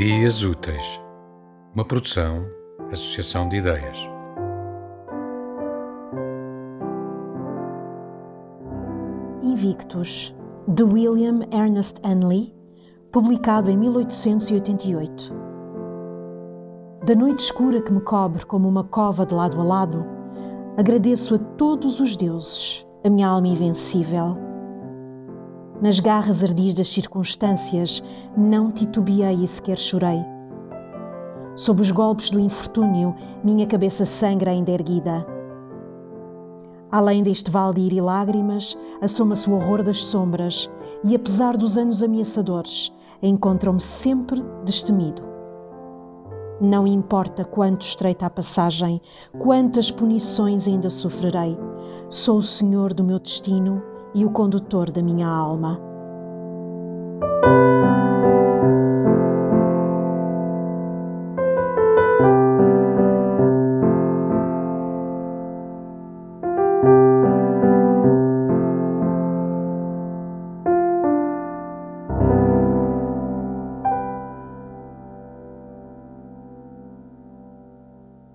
Ideias Úteis, uma produção, associação de ideias. Invictus, de William Ernest Henley, publicado em 1888. Da noite escura que me cobre como uma cova de lado a lado, agradeço a todos os deuses, a minha alma invencível. Nas garras ardis das circunstâncias, não titubeei e sequer chorei. Sob os golpes do infortúnio, minha cabeça sangra ainda erguida. Além deste vale de ir e lágrimas, assoma-se o horror das sombras, e apesar dos anos ameaçadores, encontram-me sempre destemido. Não importa quanto estreita a passagem, quantas punições ainda sofrerei, sou o senhor do meu destino e o condutor da minha alma.